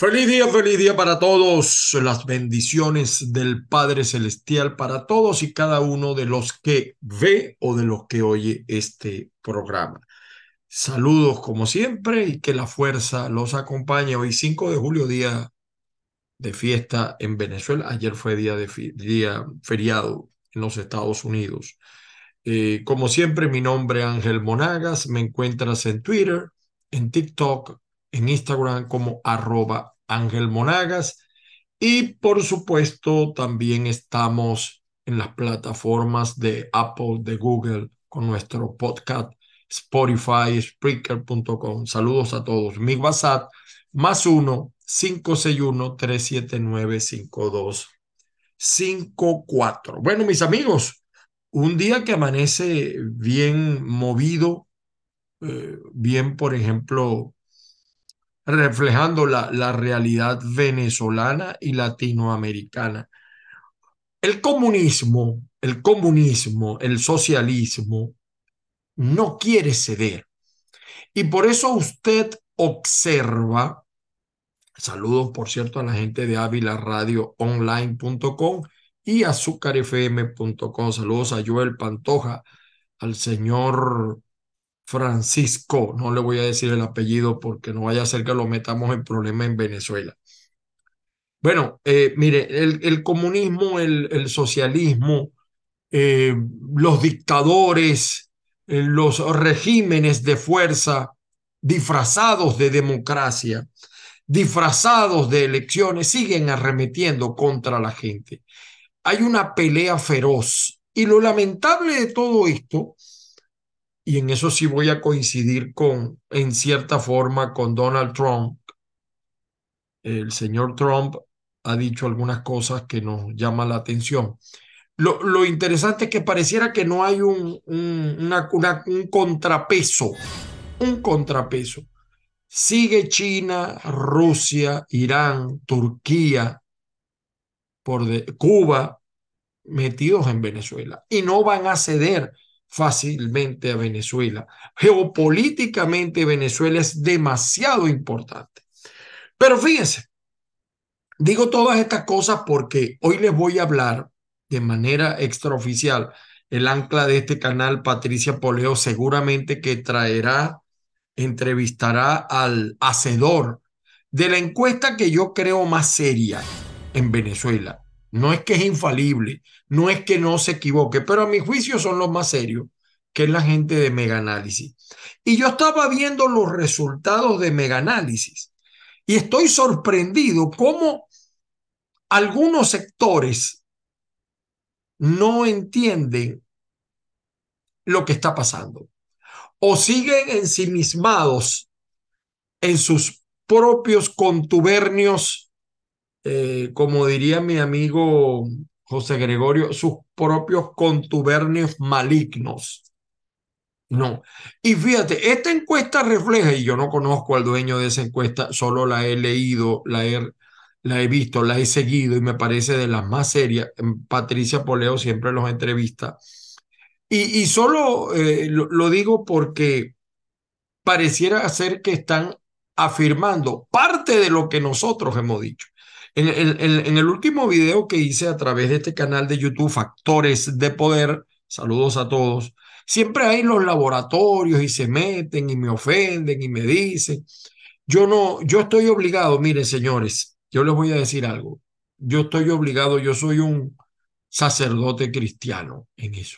Feliz día, feliz día para todos. Las bendiciones del Padre Celestial para todos y cada uno de los que ve o de los que oye este programa. Saludos como siempre y que la fuerza los acompañe. Hoy 5 de julio, día de fiesta en Venezuela. Ayer fue día, de día feriado en los Estados Unidos. Eh, como siempre, mi nombre es Ángel Monagas. Me encuentras en Twitter, en TikTok, en Instagram como arroba Ángel Monagas. Y por supuesto, también estamos en las plataformas de Apple, de Google, con nuestro podcast, Spotify, Spreaker.com. Saludos a todos. Mi WhatsApp, más uno, 561-379-5254. Bueno, mis amigos, un día que amanece bien movido, eh, bien, por ejemplo, reflejando la, la realidad venezolana y latinoamericana. El comunismo, el comunismo, el socialismo no quiere ceder. Y por eso usted observa, saludos por cierto a la gente de Ávila Radio Online.com y azúcarfm.com, saludos a Joel Pantoja, al señor Francisco, no le voy a decir el apellido porque no vaya a ser que lo metamos en problema en Venezuela. Bueno, eh, mire, el, comunismo, el, socialismo, eh, los dictadores, eh, los regímenes de fuerza disfrazados de democracia, disfrazados de elecciones, siguen arremetiendo contra la gente. Hay una pelea feroz. Y lo lamentable de todo esto y en eso sí voy a coincidir con, en cierta forma, con Donald Trump. El señor Trump ha dicho algunas cosas que nos llaman la atención. Lo, lo interesante es que pareciera que no hay un, un, un contrapeso, un contrapeso. Sigue China, Rusia, Irán, Turquía, por Cuba, metidos en Venezuela y no van a ceder fácilmente a Venezuela. Geopolíticamente Venezuela es demasiado importante. Pero fíjense, digo todas estas cosas porque hoy les voy a hablar de manera extraoficial. El ancla de este canal, Patricia Poleo, seguramente que traerá, entrevistará al hacedor de la encuesta que yo creo más seria en Venezuela no es que es infalible, no es que no se equivoque, pero a mi juicio son los más serios, que es la gente de Mega Análisis. Y yo estaba viendo los resultados de Mega Análisis y estoy sorprendido cómo algunos sectores no entienden lo que está pasando o siguen ensimismados en sus propios contubernios eh, como diría mi amigo José Gregorio, sus propios contubernios malignos. No. Y fíjate, esta encuesta refleja, y yo no conozco al dueño de esa encuesta, solo la he leído, la he, la he visto, la he seguido y me parece de las más serias. Patricia Poleo siempre los entrevista. Y, y solo eh, lo digo porque pareciera ser que están afirmando parte de lo que nosotros hemos dicho. En el, último video que hice a través de este canal de YouTube, Factores de Poder, saludos a todos, siempre hay los laboratorios y se meten y me ofenden y me dicen. Yo no, yo estoy obligado, miren señores, yo les voy a decir algo. Yo estoy obligado, yo soy un sacerdote cristiano en eso.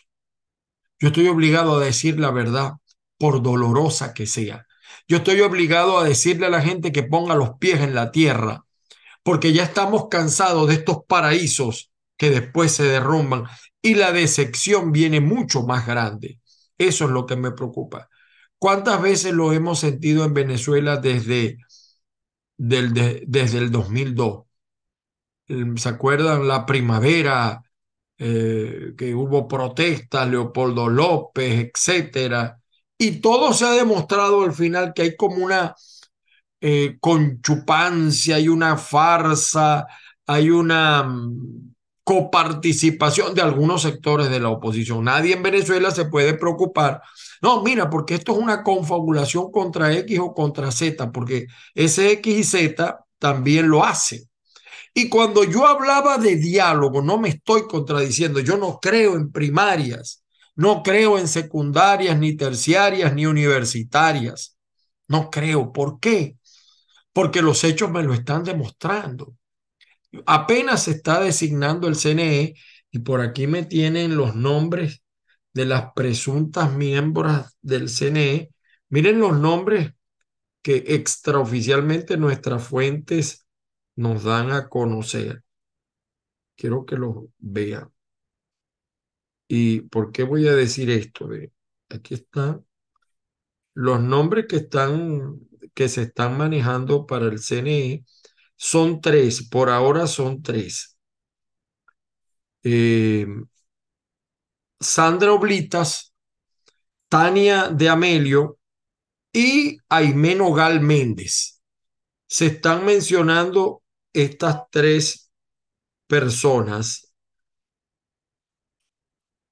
Yo estoy obligado a decir la verdad, por dolorosa que sea. Yo estoy obligado a decirle a la gente que ponga los pies en la tierra porque ya estamos cansados de estos paraísos que después se derrumban y la decepción viene mucho más grande. Eso es lo que me preocupa. ¿Cuántas veces lo hemos sentido en Venezuela desde, el 2002? ¿Se acuerdan la primavera eh, que hubo protestas, Leopoldo López, etcétera? Y todo se ha demostrado al final que hay como una eh, con chupancia, hay una farsa, hay una mm, coparticipación de algunos sectores de la oposición. Nadie en Venezuela se puede preocupar. No, mira, porque esto es una confabulación contra X o contra Z, porque ese X y Z también lo hacen. Y cuando yo hablaba de diálogo, no me estoy contradiciendo, yo no creo en primarias, no creo en secundarias, ni terciarias, ni universitarias. No creo. ¿Por qué? Porque los hechos me lo están demostrando. Apenas se está designando el CNE y por aquí me tienen los nombres de las presuntas miembros del CNE. Miren los nombres que extraoficialmente nuestras fuentes nos dan a conocer. Quiero que los vean. ¿Y por qué voy a decir esto? Aquí están los nombres que están que se están manejando para el CNE son tres, por ahora son tres. Eh, Sandra Oblitas, Tania de Amelio y Aimé Nogal Méndez. Se están mencionando estas tres personas.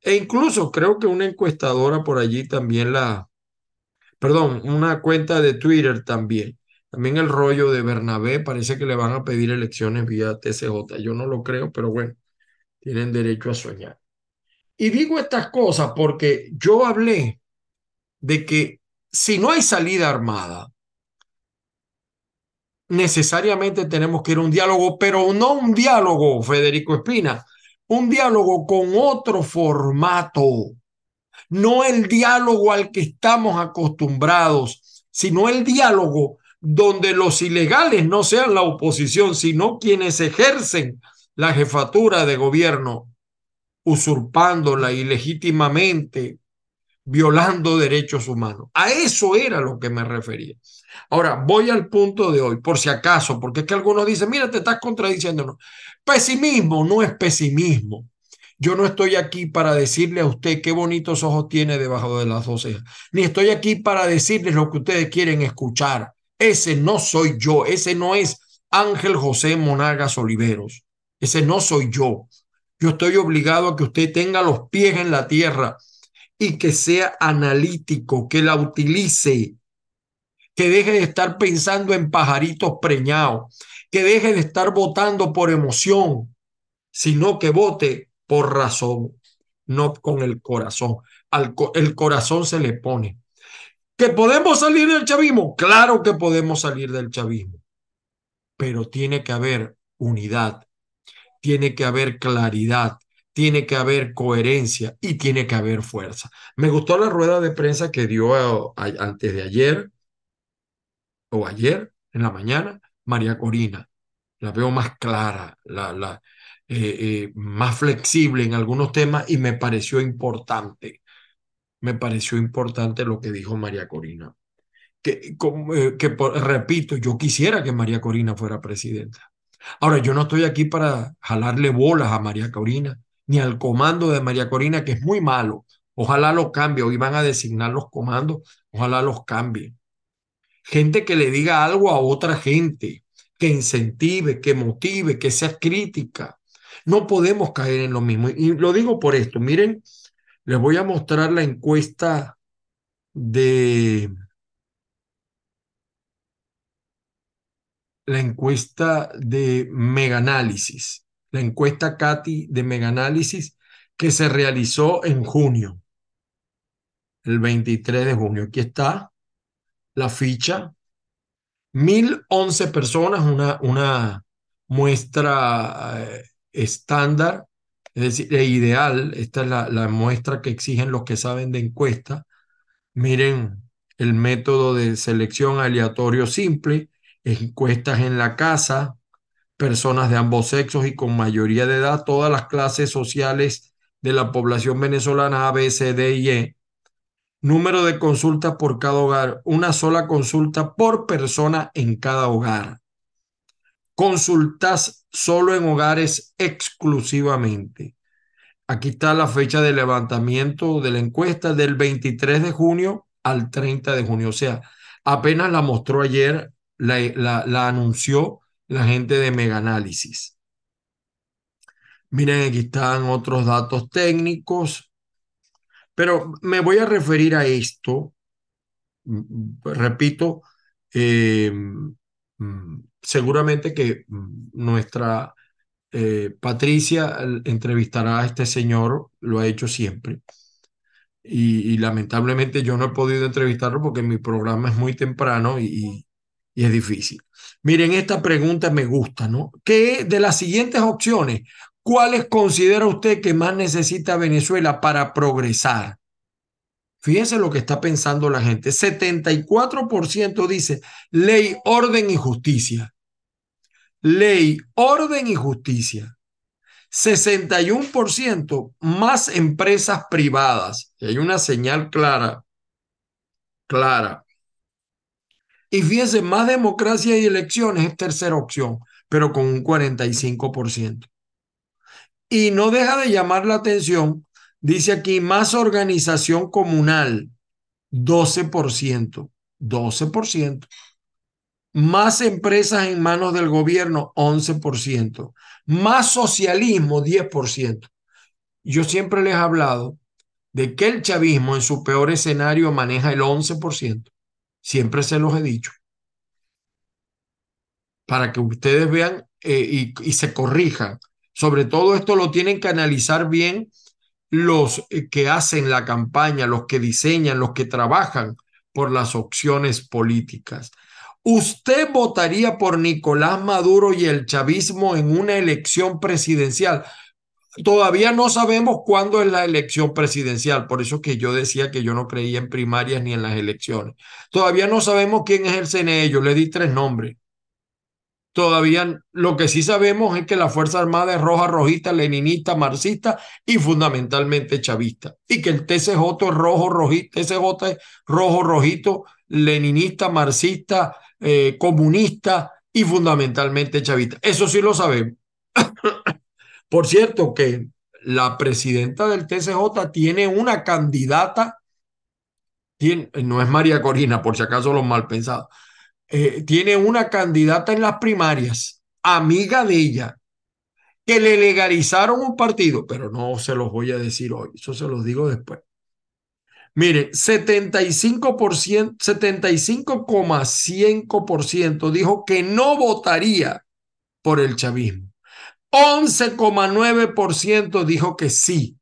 E incluso creo que una encuestadora por allí también la, perdón, una cuenta de Twitter también. También el rollo de Bernabé, parece que le van a pedir elecciones vía TCJ. Yo no lo creo, pero bueno, tienen derecho a soñar. Y digo estas cosas porque yo hablé de que si no hay salida armada, necesariamente tenemos que ir a un diálogo, pero no un diálogo, Federico Espina, un diálogo con otro formato, no el diálogo al que estamos acostumbrados, sino el diálogo donde los ilegales no sean la oposición, sino quienes ejercen la jefatura de gobierno usurpándola ilegítimamente, violando derechos humanos. A eso era lo que me refería. Ahora, voy al punto de hoy, por si acaso, porque es que algunos dicen, mira, te estás contradiciendo. Pesimismo no es pesimismo. Yo no estoy aquí para decirle a usted qué bonitos ojos tiene debajo de las dos cejas, ni estoy aquí para decirles lo que ustedes quieren escuchar. Ese no soy yo, ese no es Ángel José Monagas Oliveros, ese no soy yo yo estoy obligado a que usted tenga los pies en la tierra y que sea analítico, que la utilice, que deje de estar pensando en pajaritos preñados, que deje de estar votando por emoción, sino que vote por razón, no con el corazón. El corazón se le pone. ¿Que podemos salir del chavismo? Claro que podemos salir del chavismo, pero tiene que haber unidad tiene que haber claridad, tiene que haber coherencia y tiene que haber fuerza. Me gustó la rueda de prensa que dio antes de ayer o ayer en la mañana María Corina. La veo más clara, la, la, eh, eh, más flexible en algunos temas y me pareció importante. Me pareció importante lo que dijo María Corina. Que, eh, que repito, yo quisiera que María Corina fuera presidenta. Ahora, yo no estoy aquí para jalarle bolas a María Corina, ni al comando de María Corina, que es muy malo. Ojalá lo cambie. Hoy van a designar los comandos, ojalá los cambie. Gente que le diga algo a otra gente, que incentive, que motive, que sea crítica. No podemos caer en lo mismo. Y lo digo por esto. Miren, les voy a mostrar la encuesta de la encuesta de Meganálisis, la encuesta Cati de Meganálisis que se realizó en junio, el 23 de junio. Aquí está la ficha. 1011 personas, una, una muestra eh, estándar, es decir, e ideal. Esta es la, muestra que exigen los que saben de encuesta. Miren el método de selección aleatorio simple encuestas en la casa, personas de ambos sexos y con mayoría de edad, todas las clases sociales de la población venezolana A, B, C, D y E. Número de consultas por cada hogar, una sola consulta por persona en cada hogar. Consultas solo en hogares exclusivamente. Aquí está la fecha de levantamiento de la encuesta del 23 de junio al 30 de junio. O sea, apenas la mostró ayer la, anunció la gente de Meganálisis. Miren, aquí están otros datos técnicos, pero me voy a referir a esto. Repito, eh, seguramente que mm, nuestra eh, Patricia entrevistará a este señor, lo ha hecho siempre. Y, lamentablemente yo no he podido entrevistarlo porque mi programa es muy temprano y, y es difícil. Miren, esta pregunta me gusta, ¿no? ¿Qué de las siguientes opciones, cuáles considera usted que más necesita Venezuela para progresar? Fíjense lo que está pensando la gente. 74% dice ley, orden y justicia. Ley, orden y justicia. 61% más empresas privadas. Y hay una señal clara, clara. Y fíjense, más democracia y elecciones es tercera opción, pero con un 45%. Y no deja de llamar la atención Dice aquí más organización comunal, 12%, 12%. Más empresas en manos del gobierno, 11%. Más socialismo, 10%. Yo siempre les he hablado de que el chavismo en su peor escenario maneja el 11%. Siempre se los he dicho. Para que ustedes vean eh, y, y se corrijan. Sobre todo esto lo tienen que analizar bien los eh, que hacen la campaña, los que diseñan, los que trabajan por las opciones políticas. ¿Usted votaría por Nicolás Maduro y el chavismo en una elección presidencial? Todavía no sabemos cuándo es la elección presidencial, por eso que yo decía que yo no creía en primarias ni en las elecciones. Todavía no sabemos quién es el CNE, yo le di tres nombres. Todavía lo que sí sabemos es que la Fuerza Armada es roja, rojista, leninista, marxista y fundamentalmente chavista. Y que el TCJ es rojo, rojito, es rojo, rojito, leninista, marxista, eh, comunista y fundamentalmente chavista. Eso sí lo sabemos. Por cierto que la presidenta del TCJ tiene una candidata, no es María Corina, por si acaso los mal pensados, eh, tiene una candidata en las primarias, amiga de ella, que le legalizaron un partido, pero no se los voy a decir hoy, eso se los digo después. Mire, 75%, 75,5% dijo que no votaría por el chavismo. 11,9% dijo que sí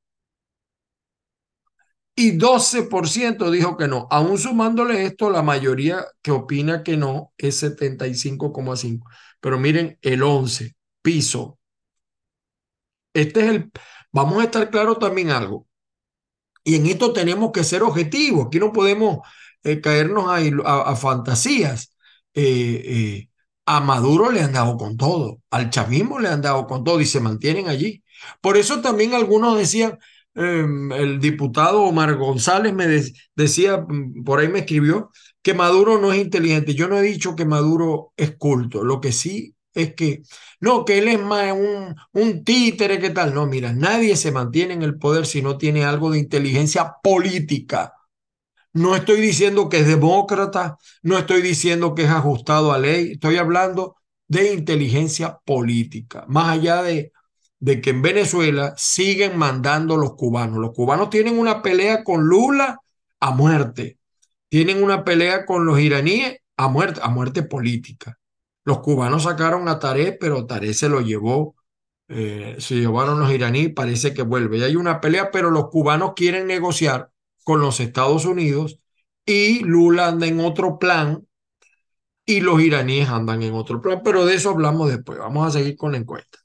y 12% dijo que no. Aún sumándole esto, la mayoría que opina que no es 75,5. Pero miren, el 11, piso. Este es el... Vamos a estar claro también algo. Y en esto tenemos que ser objetivos. Aquí no podemos eh, caernos a, fantasías. Eh, eh, a Maduro le han dado con todo. Al chavismo le han dado con todo y se mantienen allí. Por eso también algunos decían, Em, el diputado Omar González me decía, mm, por ahí me escribió, que Maduro no es inteligente. Yo no he dicho que Maduro es culto. Lo que sí es que, no, que él es más un, un títere, ¿qué tal? No, mira, nadie se mantiene en el poder si no tiene algo de inteligencia política. No estoy diciendo que es demócrata, no estoy diciendo que es ajustado a ley, estoy hablando de inteligencia política, más allá de de que en Venezuela siguen mandando los cubanos. Los cubanos tienen una pelea con Lula a muerte. Tienen una pelea con los iraníes a muerte, a muerte política. Los cubanos sacaron a Taré, pero Taré se lo llevó, eh, se llevaron los iraníes, parece que vuelve. Y hay una pelea, pero los cubanos quieren negociar con los Estados Unidos y Lula anda en otro plan y los iraníes andan en otro plan, pero de eso hablamos después. Vamos a seguir con la encuesta.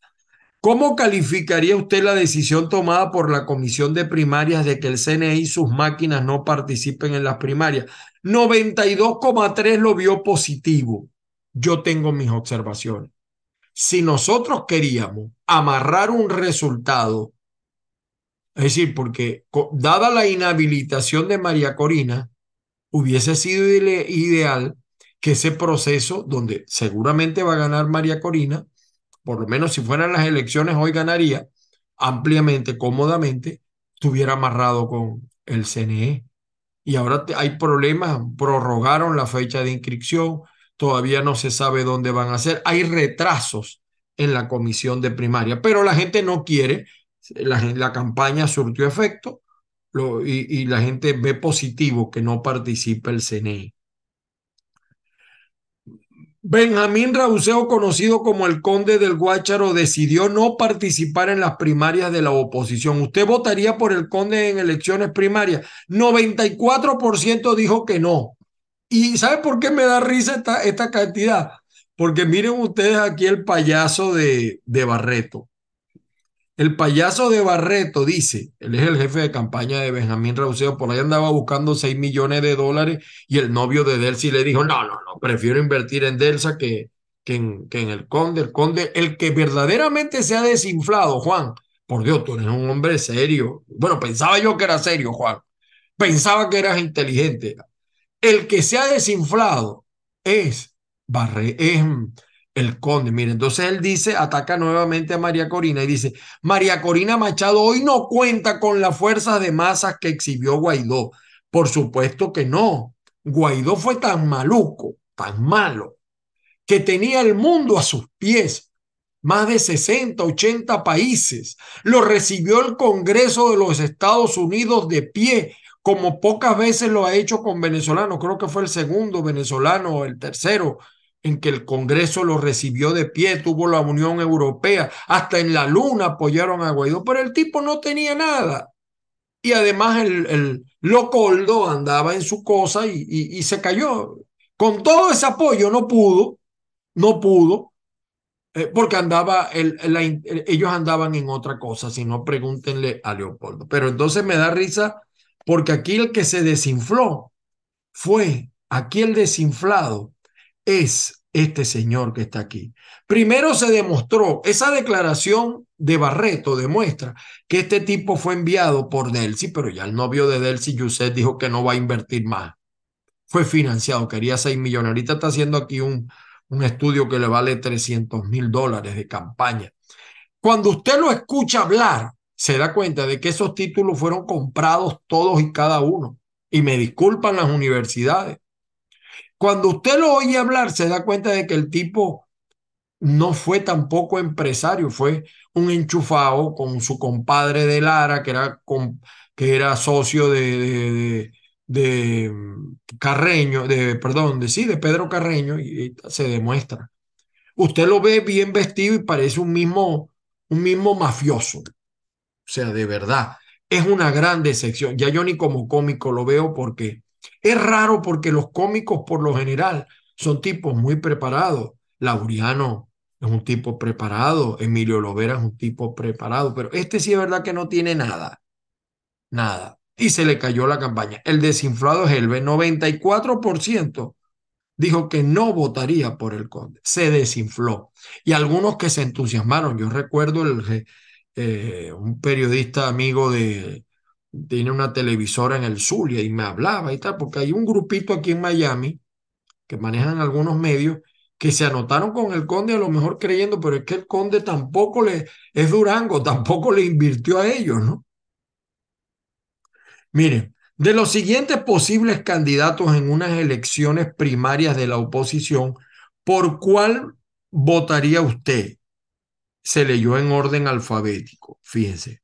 ¿Cómo calificaría usted la decisión tomada por la Comisión de Primarias de que el CNI y sus máquinas no participen en las primarias? 92,3 lo vio positivo. Yo tengo mis observaciones. Si nosotros queríamos amarrar un resultado, es decir, porque dada la inhabilitación de María Corina, hubiese sido ideal que ese proceso, donde seguramente va a ganar María Corina, por lo menos si fueran las elecciones hoy ganaría ampliamente, cómodamente, estuviera amarrado con el CNE. Y ahora hay problemas, prorrogaron la fecha de inscripción, todavía no se sabe dónde van a ser, hay retrasos en la comisión de primaria, pero la gente no quiere, la, campaña surtió efecto y, y la gente ve positivo que no participe el CNE. Benjamín Rauseo, conocido como el conde del Guácharo, decidió no participar en las primarias de la oposición. ¿Usted votaría por el conde en elecciones primarias? 94% dijo que no. ¿Y sabe por qué me da risa esta, esta cantidad? Porque miren ustedes aquí el payaso de, de Barreto. El payaso de Barreto dice, él es el jefe de campaña de Benjamín Rauseo, por ahí andaba buscando 6 millones de dólares y el novio de Delcy le dijo, no, no, no, prefiero invertir en Delsa que, en, que en el conde. El conde, el que verdaderamente se ha desinflado, Juan, por Dios, tú eres un hombre serio. Bueno, pensaba yo que era serio, Juan. Pensaba que eras inteligente. El que se ha desinflado es, Barre, es el conde. Mire, entonces él dice, ataca nuevamente a María Corina y dice, María Corina Machado hoy no cuenta con las fuerzas de masas que exhibió Guaidó. Por supuesto que no. Guaidó fue tan maluco, tan malo, que tenía el mundo a sus pies. Más de 60, 80 países. Lo recibió el Congreso de los Estados Unidos de pie, como pocas veces lo ha hecho con venezolanos. Creo que fue el segundo venezolano o el tercero en que el Congreso lo recibió de pie, tuvo la Unión Europea, hasta en la Luna apoyaron a Guaidó, pero el tipo no tenía nada. Y además el, el Locoldo andaba en su cosa y, y, se cayó. Con todo ese apoyo no pudo, no pudo, eh, porque andaba, el, la, ellos andaban en otra cosa, si no pregúntenle a Leopoldo. Pero entonces me da risa porque aquí el que se desinfló fue, aquí el desinflado es este señor que está aquí. Primero se demostró, esa declaración de Barreto demuestra que este tipo fue enviado por Delcy, pero ya el novio de Delcy, Yuset, dijo que no va a invertir más. Fue financiado, quería 6 millones. Ahorita está haciendo aquí un, un estudio que le vale 300 mil dólares de campaña. Cuando usted lo escucha hablar, se da cuenta de que esos títulos fueron comprados todos y cada uno. Y me disculpan las universidades cuando usted lo oye hablar, se da cuenta de que el tipo no fue tampoco empresario, fue un enchufado con su compadre de Lara, que era, que era socio de, de, mm, Carreño, de, perdón, de sí, de Pedro Carreño, y, se demuestra. Usted lo ve bien vestido y parece un mismo, un mismo mafioso. O sea, de verdad, es una gran decepción. Ya yo ni como cómico lo veo porque es raro porque los cómicos por lo general son tipos muy preparados. Lauriano es un tipo preparado, Emilio Lovera es un tipo preparado, pero este sí es verdad que no tiene nada, nada. Y se le cayó la campaña. El desinflado es el 94% dijo que no votaría por el conde. Se desinfló. Y algunos que se entusiasmaron. Yo recuerdo el, eh, un periodista amigo de, tiene una televisora en el Zulia y me hablaba y tal, porque hay un grupito aquí en Miami que manejan algunos medios que se anotaron con el conde a lo mejor creyendo, pero es que el conde tampoco le, es Durango, tampoco le invirtió a ellos, ¿no? Miren, de los siguientes posibles candidatos en unas elecciones primarias de la oposición, ¿por cuál votaría usted? Se leyó en orden alfabético, fíjense.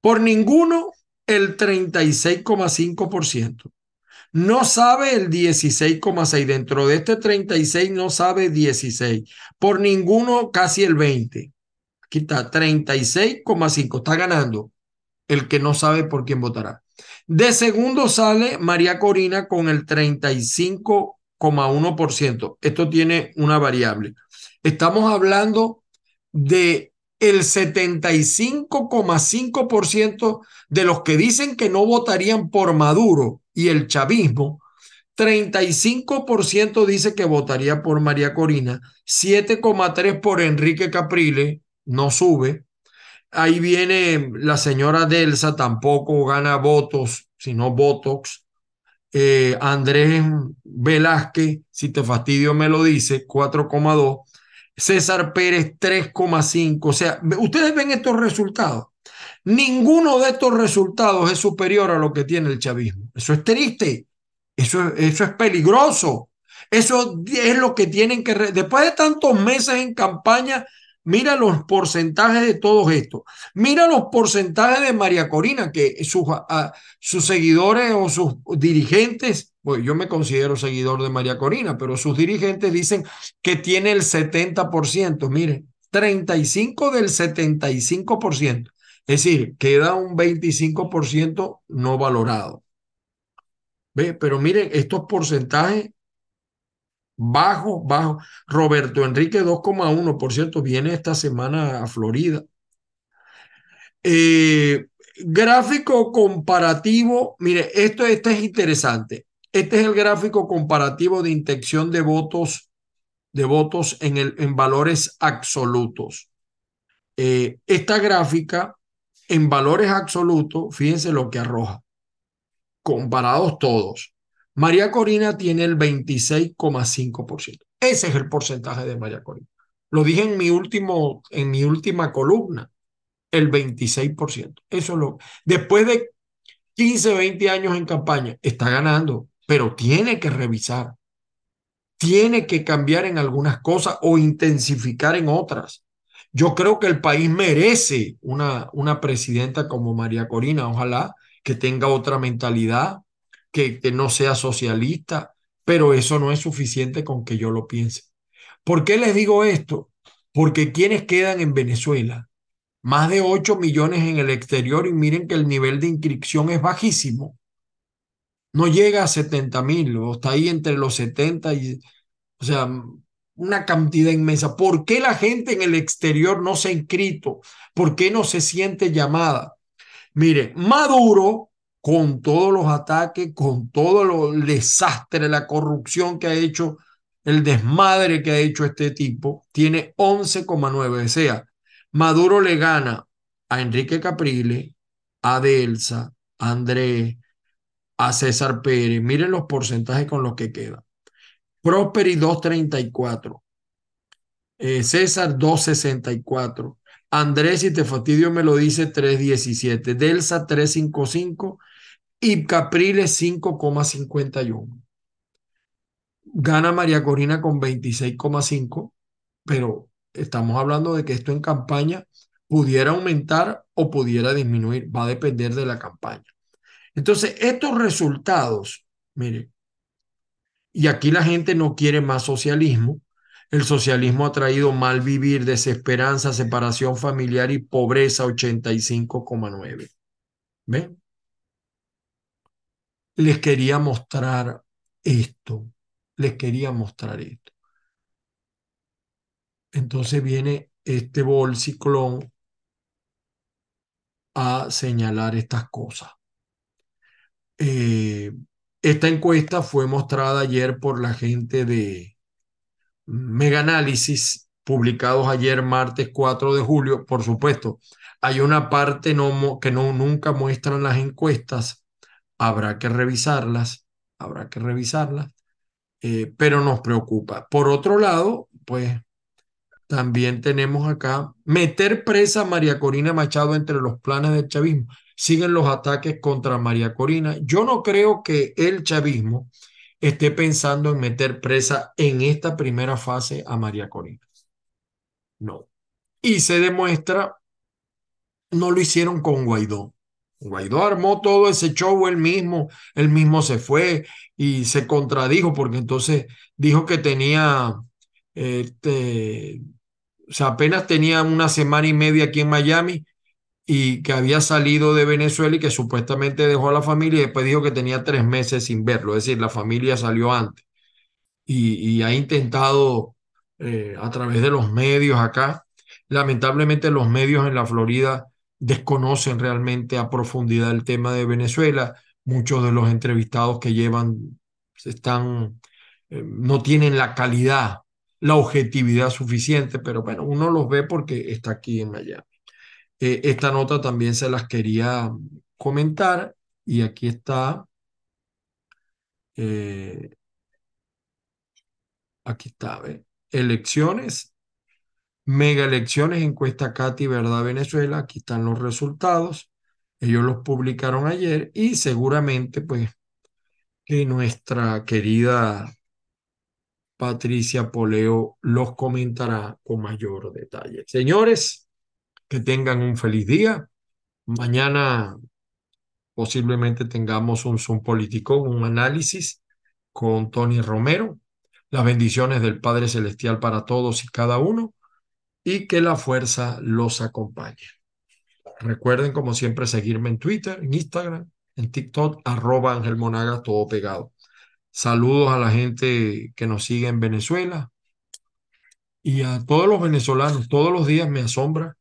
Por ninguno el 36,5%. No sabe el 16,6%. Dentro de este 36 no sabe 16. Por ninguno casi el 20. Aquí está, 36,5. Está ganando el que no sabe por quién votará. De segundo sale María Corina con el 35,1%. Esto tiene una variable. Estamos hablando de el 75,5% de los que dicen que no votarían por Maduro y el chavismo, 35% dice que votaría por María Corina, 7,3% por Enrique Caprile, no sube. Ahí viene la señora Delsa, tampoco gana votos, sino Botox. Eh, Andrés Velázquez, si te fastidio me lo dice, 4,2. César Pérez 3,5. O sea, ustedes ven estos resultados. Ninguno de estos resultados es superior a lo que tiene el chavismo. Eso es triste. Eso, eso es peligroso. Eso es lo que tienen que... Después de tantos meses en campaña, mira los porcentajes de todos estos. Mira los porcentajes de María Corina, que sus, sus seguidores o sus dirigentes pues yo me considero seguidor de María Corina, pero sus dirigentes dicen que tiene el 70%. Mire, 35 del 75%. Es decir, queda un 25% no valorado. ¿Ve? Pero miren, estos porcentajes bajos, bajos. Roberto Enrique 2,1%, viene esta semana a Florida. Eh, gráfico comparativo, mire, esto, este es interesante. Este es el gráfico comparativo de intención de votos, de votos en, el, en valores absolutos. Eh, esta gráfica en valores absolutos, fíjense lo que arroja, comparados todos. María Corina tiene el 26,5%. Ese es el porcentaje de María Corina. Lo dije en mi, último, en mi última columna, el 26%. Eso lo. Después de 15, 20 años en campaña, está ganando, pero tiene que revisar. Tiene que cambiar en algunas cosas o intensificar en otras. Yo creo que el país merece una, una presidenta como María Corina, ojalá que tenga otra mentalidad, que, que no sea socialista, pero eso no es suficiente con que yo lo piense. ¿Por qué les digo esto? Porque quienes quedan en Venezuela, más de 8 millones en el exterior y miren que el nivel de inscripción es bajísimo. No llega a 70 mil, está ahí entre los 70 y, o sea, una cantidad inmensa. ¿Por qué la gente en el exterior no se ha inscrito? ¿Por qué no se siente llamada? Mire, Maduro, con todos los ataques, con todo el desastre, la corrupción que ha hecho, el desmadre que ha hecho este tipo, tiene 11,9. O sea, Maduro le gana a Enrique Caprile, a Delsa, a Andrés, a César Pérez. Miren los porcentajes con los que queda. Prosperi 234. Eh, César 264. Andrés, y te fastidio, me lo dice 317. Delsa 355 y Capriles 5,51. Gana María Corina con 26,5, pero estamos hablando de que esto en campaña pudiera aumentar o pudiera disminuir, va a depender de la campaña. Entonces, estos resultados, mire, y aquí la gente no quiere más socialismo. El socialismo ha traído mal vivir, desesperanza, separación familiar y pobreza 85,9. ¿Ven? Les quería mostrar esto. Les quería mostrar esto. Entonces viene este bolsiclón a señalar estas cosas. Eh, esta encuesta fue mostrada ayer por la gente de Mega Análisis, publicados ayer martes 4 de julio. Por supuesto, hay una parte no, que no, nunca muestran las encuestas. Habrá que revisarlas, habrá que revisarlas, eh, pero nos preocupa. Por otro lado, pues también tenemos acá meter presa a María Corina Machado entre los planes del chavismo. Siguen los ataques contra María Corina. Yo no creo que el chavismo esté pensando en meter presa en esta primera fase a María Corina. No. Y se demuestra, no lo hicieron con Guaidó. Guaidó armó todo ese show él mismo, él mismo se fue y se contradijo porque entonces dijo que tenía este, o sea, apenas tenía una semana y media aquí en Miami y que había salido de Venezuela y que supuestamente dejó a la familia y después dijo que tenía tres meses sin verlo, es decir, la familia salió antes. Y, ha intentado eh, a través de los medios acá, lamentablemente los medios en la Florida desconocen realmente a profundidad el tema de Venezuela, muchos de los entrevistados que llevan están, eh, no tienen la calidad la objetividad suficiente, pero bueno, uno los ve porque está aquí en Miami. Eh, esta nota también se las quería comentar y aquí está. Eh, aquí está, ¿ve? Elecciones, mega elecciones, encuesta Katy Verdad Venezuela, aquí están los resultados. Ellos los publicaron ayer y seguramente pues que nuestra querida Patricia Poleo los comentará con mayor detalle. Señores, que tengan un feliz día. Mañana posiblemente tengamos un Zoom político, un análisis con Tony Romero. Las bendiciones del Padre Celestial para todos y cada uno y que la fuerza los acompañe. Recuerden, como siempre, seguirme en Twitter, en Instagram, en TikTok, arroba Ángel todo pegado. Saludos a la gente que nos sigue en Venezuela y a todos los venezolanos. Todos los días me asombra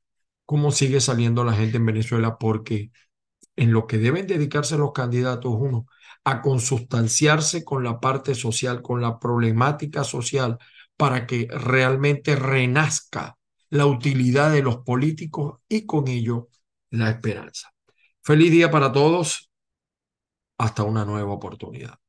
cómo sigue saliendo la gente en Venezuela porque en lo que deben dedicarse los candidatos, uno, a consustanciarse con la parte social, con la problemática social, para que realmente renazca la utilidad de los políticos y con ello la esperanza. Feliz día para todos. Hasta una nueva oportunidad.